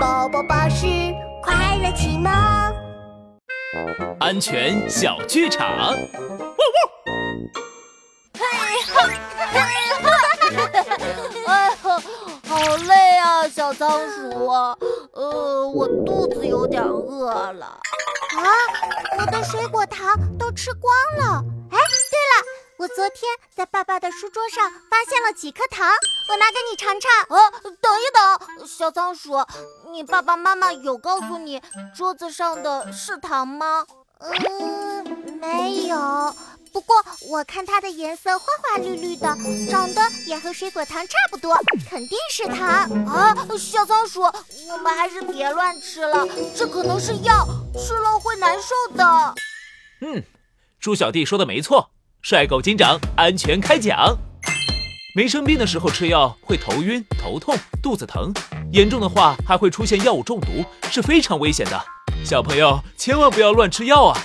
宝宝巴士快乐启蒙，安全小剧场。呜呜！哎呀，好累啊，小仓鼠。呃，我肚子有点饿了。啊，我的水果糖都吃光了。昨天在爸爸的书桌上发现了几颗糖，我拿给你尝尝。啊，等一等，小仓鼠，你爸爸妈妈有告诉你桌子上的是糖吗？嗯，没有。不过我看它的颜色花花绿绿的，长得也和水果糖差不多，肯定是糖啊！小仓鼠，我们还是别乱吃了，这可能是药，吃了会难受的。嗯，猪小弟说的没错，帅狗警长安全开讲。没生病的时候吃药会头晕、头痛、肚子疼，严重的话还会出现药物中毒，是非常危险的。小朋友千万不要乱吃药啊！